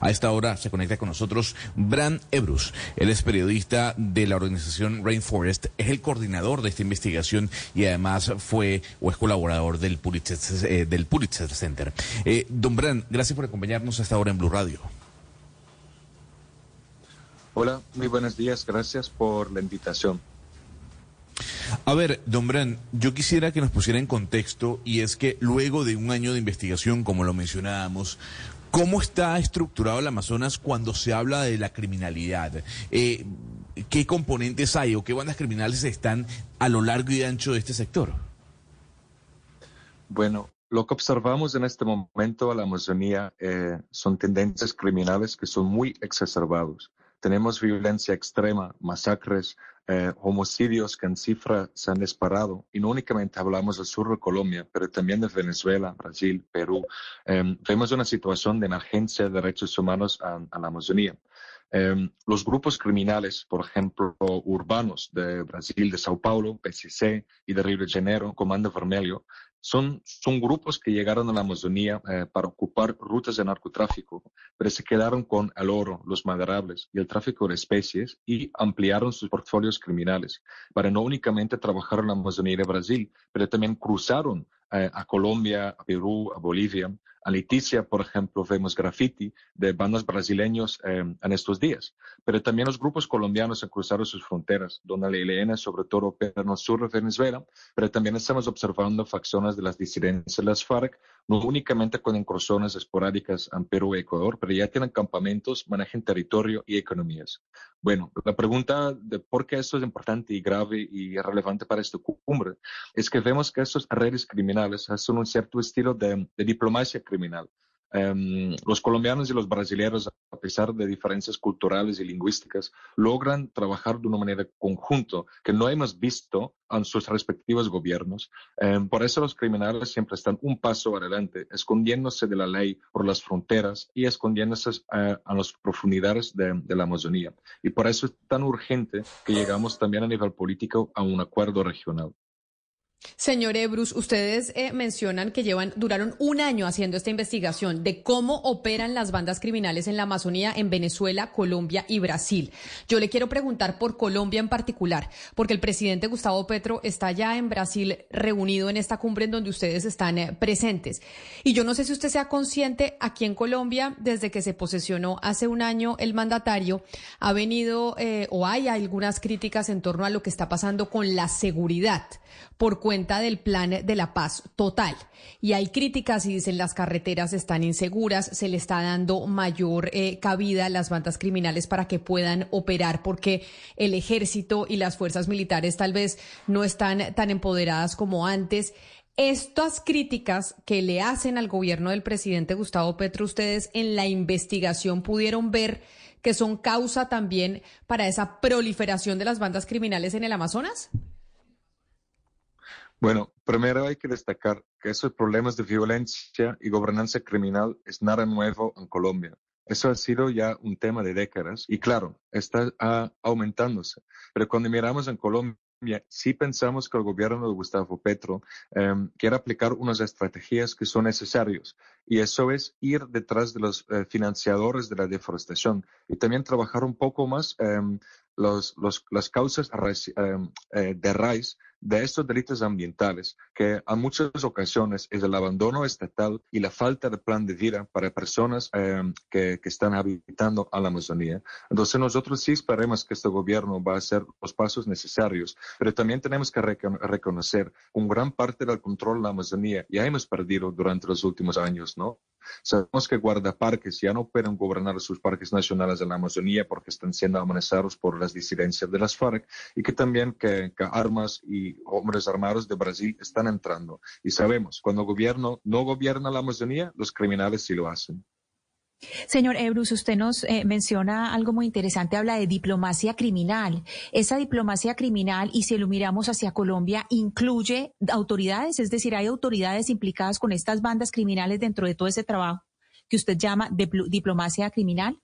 A esta hora se conecta con nosotros Bran Ebrus. Él es periodista de la organización Rainforest, es el coordinador de esta investigación y además fue o es colaborador del Pulitzer, eh, del Pulitzer Center. Eh, don Bran, gracias por acompañarnos a esta hora en Blue Radio. Hola, muy buenos días, gracias por la invitación. A ver, don Bran, yo quisiera que nos pusiera en contexto y es que luego de un año de investigación, como lo mencionábamos, ¿cómo está estructurado el Amazonas cuando se habla de la criminalidad? Eh, ¿Qué componentes hay o qué bandas criminales están a lo largo y ancho de este sector? Bueno, lo que observamos en este momento en la Amazonía eh, son tendencias criminales que son muy exacerbados. Tenemos violencia extrema, masacres, eh, homicidios que en cifra se han disparado. Y no únicamente hablamos del sur de Colombia, pero también de Venezuela, Brasil, Perú. Em, vemos una situación de emergencia de derechos humanos en, la Amazonía. Em, los grupos criminales, por ejemplo, urbanos de Brasil, de Sao Paulo, PCC y de Río de Janeiro, Comando Vermelho, son, son grupos que llegaron a la Amazonía eh, para ocupar rutas de narcotráfico, pero se quedaron con el oro, los maderables y el tráfico de especies y ampliaron sus portfolios criminales para no únicamente trabajar en la Amazonía de Brasil, pero también cruzaron eh, a Colombia, a Perú, a Bolivia, a Leticia, por ejemplo, vemos graffiti de bandas brasileños eh, en estos días. Pero también los grupos colombianos han cruzado sus fronteras, donde la ELN sobre todo opera en el sur de Venezuela, pero también estamos observando facciones de las disidencias de las FARC, no únicamente con incursiones esporádicas en Perú y Ecuador, pero ya tienen campamentos, manejan territorio y economías. Bueno, la pregunta de por qué esto es importante y grave y relevante para esta cumbre es que vemos que estas redes criminales hacen un cierto estilo de, de diplomacia criminal. Em, los colombianos y los brasileños, a pesar de diferencias culturales y lingüísticas, logran trabajar de una manera conjunta que no hemos visto en sus respectivos gobiernos. Em, por eso los criminales siempre están un paso adelante, escondiéndose de la ley por las fronteras y escondiéndose eh, a las profundidades de, de la Amazonía. Y por eso es tan urgente que llegamos también a nivel político a un acuerdo regional. Señor Ebrus, ustedes eh, mencionan que llevan, duraron un año haciendo esta investigación de cómo operan las bandas criminales en la Amazonía, en Venezuela, Colombia y Brasil. Yo le quiero preguntar por Colombia en particular, porque el presidente Gustavo Petro está ya en Brasil reunido en esta cumbre en donde ustedes están eh, presentes. Y yo no sé si usted sea consciente, aquí en Colombia, desde que se posesionó hace un año el mandatario, ha venido eh, o hay algunas críticas en torno a lo que está pasando con la seguridad por cuenta del plan de la paz total. Y hay críticas y dicen las carreteras están inseguras, se le está dando mayor eh, cabida a las bandas criminales para que puedan operar porque el ejército y las fuerzas militares tal vez no están tan empoderadas como antes. Estas críticas que le hacen al gobierno del presidente Gustavo Petro, ustedes en la investigación pudieron ver que son causa también para esa proliferación de las bandas criminales en el Amazonas? Bueno, primero hay que destacar que esos problemas de violencia y gobernanza criminal es nada nuevo en Colombia. Eso ha sido ya un tema de décadas y claro, está aumentándose. Pero cuando miramos en Colombia, sí pensamos que el gobierno de Gustavo Petro em, quiere aplicar unas estrategias que son necesarias y eso es ir detrás de los eh, financiadores de la deforestación y también trabajar un poco más em, los, las causas em, eh, de raíz de estos delitos ambientales, que a muchas ocasiones es el abandono estatal y la falta de plan de vida para personas em, que, que, están habitando a la Amazonía. Entonces nosotros sí esperemos que este gobierno va a hacer los pasos necesarios, pero también tenemos que reconocer un gran parte del control de la Amazonía ya hemos perdido durante los últimos años, ¿no? Sabemos que guardaparques ya no pueden gobernar sus parques nacionales en la Amazonía porque están siendo amenazados por las disidencias de las FARC y que también que, que armas y hombres armados de Brasil están entrando. Y sabemos, cuando gobierno no gobierna la Amazonía, los criminales sí lo hacen. Señor Ebrus, usted nos eh, menciona algo muy interesante, habla de diplomacia criminal. Esa diplomacia criminal, y si lo miramos hacia Colombia, incluye autoridades, es decir, hay autoridades implicadas con estas bandas criminales dentro de todo ese trabajo que usted llama diplomacia criminal.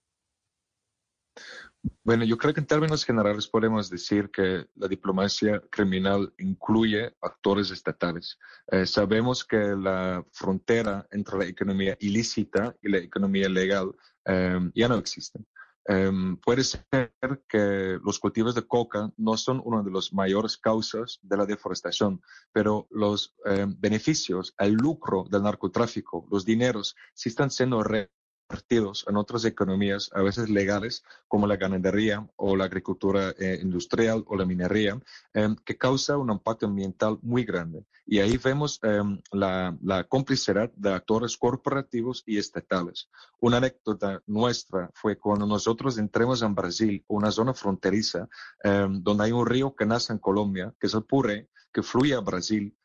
Bueno, yo creo que en términos generales podemos decir que la diplomacia criminal incluye actores estatales. Eh, sabemos que la frontera entre la economía ilícita y la economía legal em, ya no existen. Em, puede ser que los cultivos de coca no son una de las mayores causas de la deforestación, pero los em, beneficios, el lucro del narcotráfico, los dineros, sí están siendo re partidos en otras economías, a veces legales, como la ganadería o la agricultura eh, industrial o la minería, em, que causa un impacto ambiental muy grande. Y ahí vemos em, la, la, complicidad de actores corporativos y estatales. Una anécdota nuestra fue cuando nosotros entremos en Brasil, una zona fronteriza, em, donde hay un río que nace en Colombia, que es el Puré, que fluye a Brasil.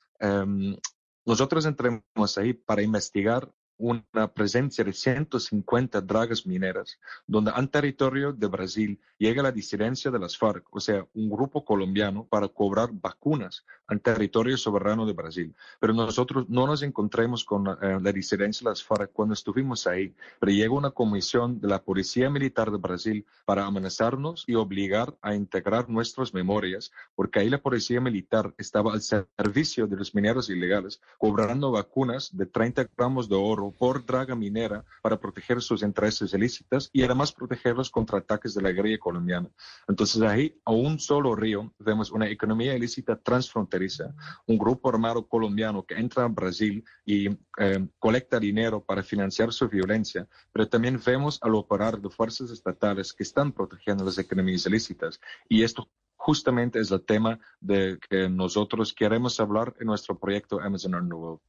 nosotros entremos ahí para investigar una presencia de 150 dragas mineras, donde en territorio de Brasil llega la disidencia de las FARC, o sea, un grupo colombiano para cobrar vacunas en territorio soberano de Brasil. Pero nosotros no nos encontremos con eh, la disidencia de las FARC cuando estuvimos ahí, pero llega una comisión de la Policía Militar de Brasil para amenazarnos y obligar a integrar nuestras memorias, porque ahí la Policía Militar estaba al servicio de los mineros ilegales, cobrando vacunas de 30 gramos de oro por draga minera para proteger sus intereses ilícitas y además protegerlos contra ataques de la guerrilla colombiana. Entonces ahí, a un solo río, vemos una economía ilícita transfronteriza, un grupo armado colombiano que entra a Brasil y eh, colecta dinero para financiar su violencia, pero también vemos al operar de fuerzas estatales que están protegiendo las economías ilícitas. Y esto justamente es el tema de que nosotros queremos hablar en nuestro proyecto Amazon Renewal.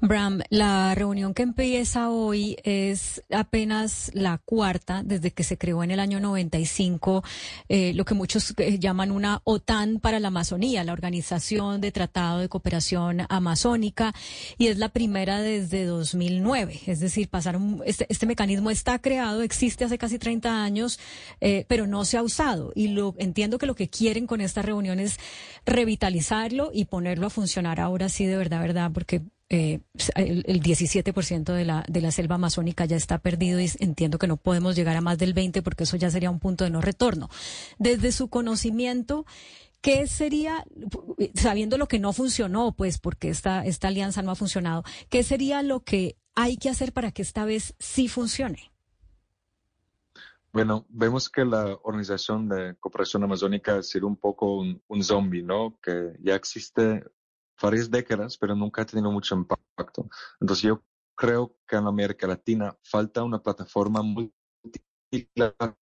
Bram, la reunión que empieza hoy es apenas la cuarta desde que se creó en el año 95 eh, lo que muchos eh, llaman una OTAN para la Amazonía, la Organización de Tratado de Cooperación Amazónica, y es la primera desde 2009. Es decir, pasaron este, este mecanismo está creado, existe hace casi 30 años, eh, pero no se ha usado. Y lo entiendo que lo que quieren con esta reunión es revitalizarlo y ponerlo a funcionar ahora sí de verdad, verdad, porque eh, el, 17% de la, de la selva amazónica ya está perdido y entiendo que no podemos llegar a más del 20% porque eso ya sería un punto de no retorno. Desde su conocimiento, ¿qué sería, sabiendo lo que no funcionó, pues porque esta, esta alianza no ha funcionado, qué sería lo que hay que hacer para que esta vez sí funcione? Bueno, vemos que la Organización de Cooperación Amazónica ha sido un poco un, un zombie, ¿no? Que ya existe varias décadas, pero nunca ha tenido mucho impacto. Entonces yo creo que en América Latina falta una plataforma multilateral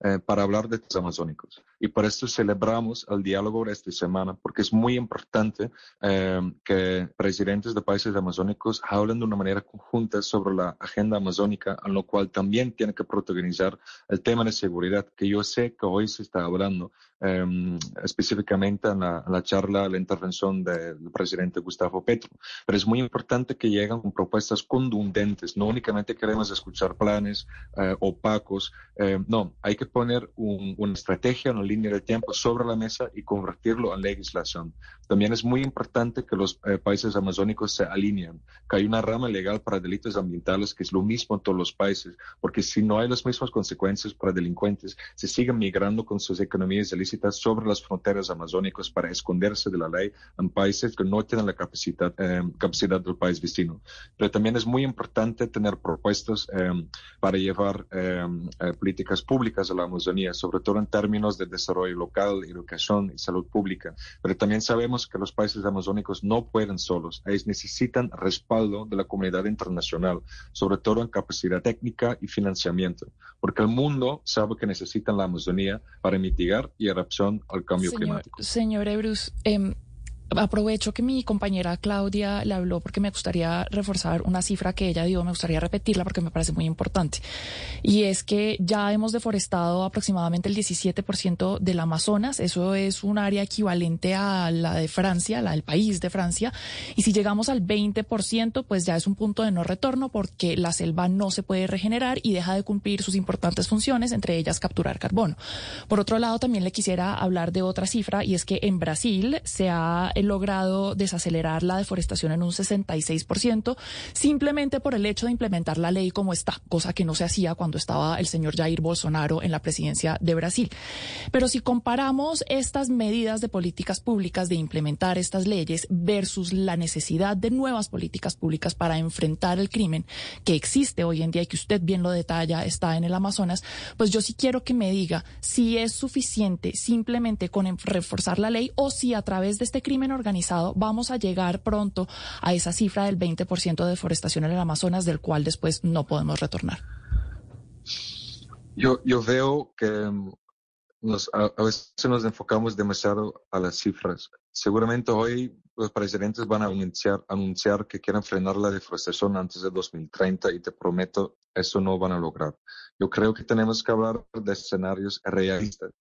eh, para hablar de los amazónicos. Y por esto celebramos el diálogo de esta semana, porque es muy importante eh, que presidentes de países amazónicos hablen de una manera conjunta sobre la agenda amazónica, en lo cual también tiene que protagonizar el tema de seguridad, que yo sé que hoy se está hablando em, específicamente en la, en la, charla, la intervención del presidente Gustavo Petro. Pero es muy importante que lleguen con propuestas contundentes, no únicamente queremos escuchar planes eh, opacos, no, no, hay que poner una estrategia, una línea de tiempo sobre la mesa y convertirlo en legislación. También es muy importante que los eh, países amazónicos se alineen, que hay una rama legal para delitos ambientales que es lo mismo en todos los países, porque si no hay las mismas consecuencias para delincuentes, se siguen migrando con sus economías ilícitas sobre las fronteras amazónicas para esconderse de la ley en países que no tienen la capacidad, eh, capacidad del país vecino. Pero también es muy importante tener propuestas eh, para llevar políticas públicas de la Amazonía, sobre todo en términos de desarrollo local, educación y salud pública. Pero también sabemos que los países amazónicos no pueden solos. Ellos necesitan respaldo de la comunidad internacional, sobre todo en capacidad técnica y financiamiento, porque el mundo sabe que necesitan la Amazonía para mitigar y adaptación al cambio climático. Señor Ebrus, eh, aprovecho que mi compañera Claudia le habló porque me gustaría reforzar una cifra que ella dio, me gustaría repetirla porque me parece muy importante. Y es que ya hemos deforestado aproximadamente el 17% del Amazonas, eso es un área equivalente a la de Francia, la del país de Francia, y si llegamos al 20%, pues ya es un punto de no retorno porque la selva no se puede regenerar y deja de cumplir sus importantes funciones, entre ellas capturar carbono. Por otro lado, también le quisiera hablar de otra cifra y es que en Brasil se ha logrado desacelerar la deforestación en un 66%, simplemente por el hecho de implementar la ley como está, cosa que no se hacía cuando estaba el señor Jair Bolsonaro en la presidencia de Brasil. Pero si comparamos estas medidas de políticas públicas de implementar estas leyes versus la necesidad de nuevas políticas públicas para enfrentar el crimen que existe hoy en día y que usted bien lo detalla, está en el Amazonas, pues yo sí quiero que me diga si es suficiente simplemente con reforzar la ley o si a través de este crimen organizado vamos a llegar pronto a esa cifra del 20% de deforestación en el Amazonas del cual después no podemos retornar. Yo, yo veo que mm, a, veces nos enfocamos demasiado a las cifras. Seguramente hoy los presidentes van a anunciar, anunciar que quieren frenar la deforestación antes de 2030 y te prometo, eso no van a lograr. Yo creo que tenemos que hablar de escenarios realistas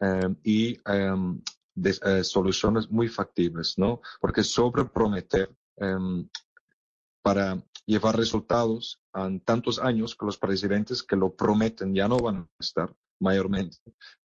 em, y em, de eh, soluciones muy factibles, ¿no? Porque sobre prometer em, para llevar resultados en tantos años que los presidentes que lo prometen ya no van a estar mayormente,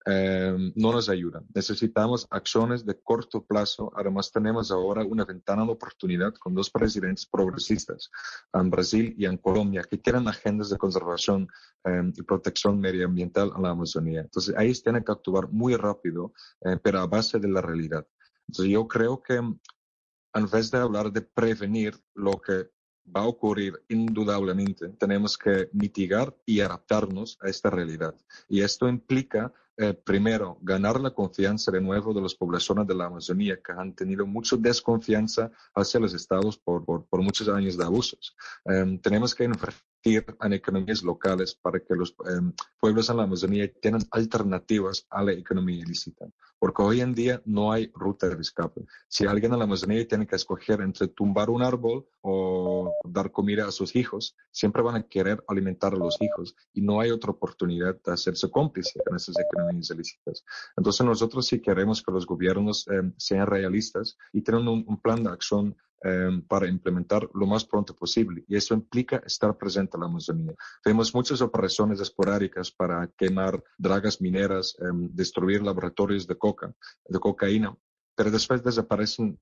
em, no nos ayudan. Necesitamos acciones de corto plazo. Además, tenemos ahora una ventana de oportunidad con dos presidentes progresistas en Brasil y en Colombia que tienen agendas de conservación em, y protección medioambiental en la Amazonía. Entonces, ahí tienen que actuar muy rápido, eh, pero a base de la realidad. Entonces, yo creo que en vez de hablar de prevenir lo que va a ocurrir indudablemente. Tenemos que mitigar y adaptarnos a esta realidad. Y esto implica, eh, primero, ganar la confianza de nuevo de las poblaciones de la Amazonía que han tenido mucha desconfianza hacia los estados por, por, muchos años de abusos. Em, tenemos que invertir en economías locales para que los em, pueblos en la Amazonía tengan alternativas a la economía ilícita porque hoy en día no hay ruta de escape. Si alguien en la Amazonía tiene que escoger entre tumbar un árbol o dar comida a sus hijos, siempre van a querer alimentar a los hijos y no hay otra oportunidad de hacerse cómplice en esas economías ilícitas. Entonces nosotros sí queremos que los gobiernos eh, sean realistas y tengan un plan de acción Em, para implementar lo más pronto posible. Y eso implica estar presente en la Amazonía. Vemos muchas operaciones esporádicas para quemar dragas mineras, em, destruir laboratorios de coca, de cocaína, pero después desaparecen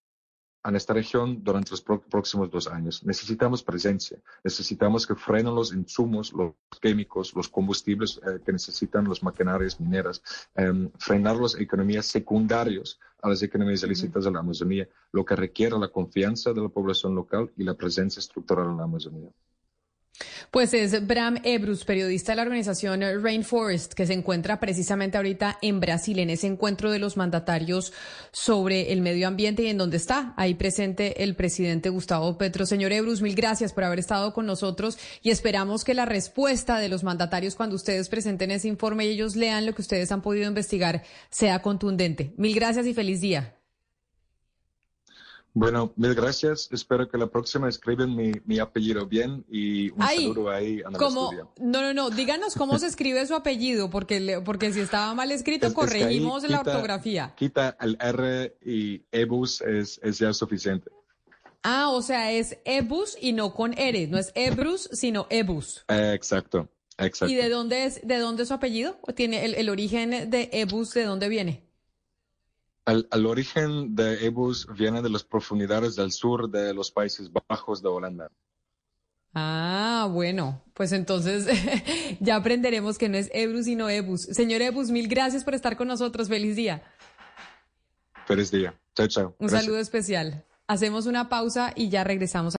en esta región durante los próximos dos años. Necesitamos presencia, necesitamos que frenen los insumos, los químicos, los combustibles eh, que necesitan los maquinarias mineras, em, frenar las economías secundarias a las economías ilícitas de la Amazonía, lo que requiere la confianza de la población local y la presencia estructural en la Amazonía. Pues es Bram Ebrus, periodista de la organización Rainforest, que se encuentra precisamente ahorita en Brasil, en ese encuentro de los mandatarios sobre el medio ambiente y en donde está ahí presente el presidente Gustavo Petro. Señor Ebrus, mil gracias por haber estado con nosotros y esperamos que la respuesta de los mandatarios cuando ustedes presenten ese informe y ellos lean lo que ustedes han podido investigar sea contundente. Mil gracias y feliz día. Bueno, mil gracias. Espero que la próxima escriben mi, mi apellido bien y un saludo ahí a la No, no, no. Díganos cómo se escribe su apellido, porque, porque si estaba mal escrito, corregimos la ortografía. Quita el R y Ebus es, es ya suficiente. Ah, o sea, es Ebus y no con R. No es Ebrus, sino Ebus. exacto, exacto. ¿Y de dónde es, de dónde es su apellido? ¿Tiene el, el origen de Ebus, de dónde viene? El, origen de Ebus viene de las profundidades del sur de los Países Bajos de Holanda. Ah, bueno, pues entonces ya aprenderemos que no es Ebrus sino Ebus. Señor Ebus, mil gracias por estar con nosotros. Feliz día. Feliz día. Chao, chao. Un saludo especial. Hacemos una pausa y ya regresamos.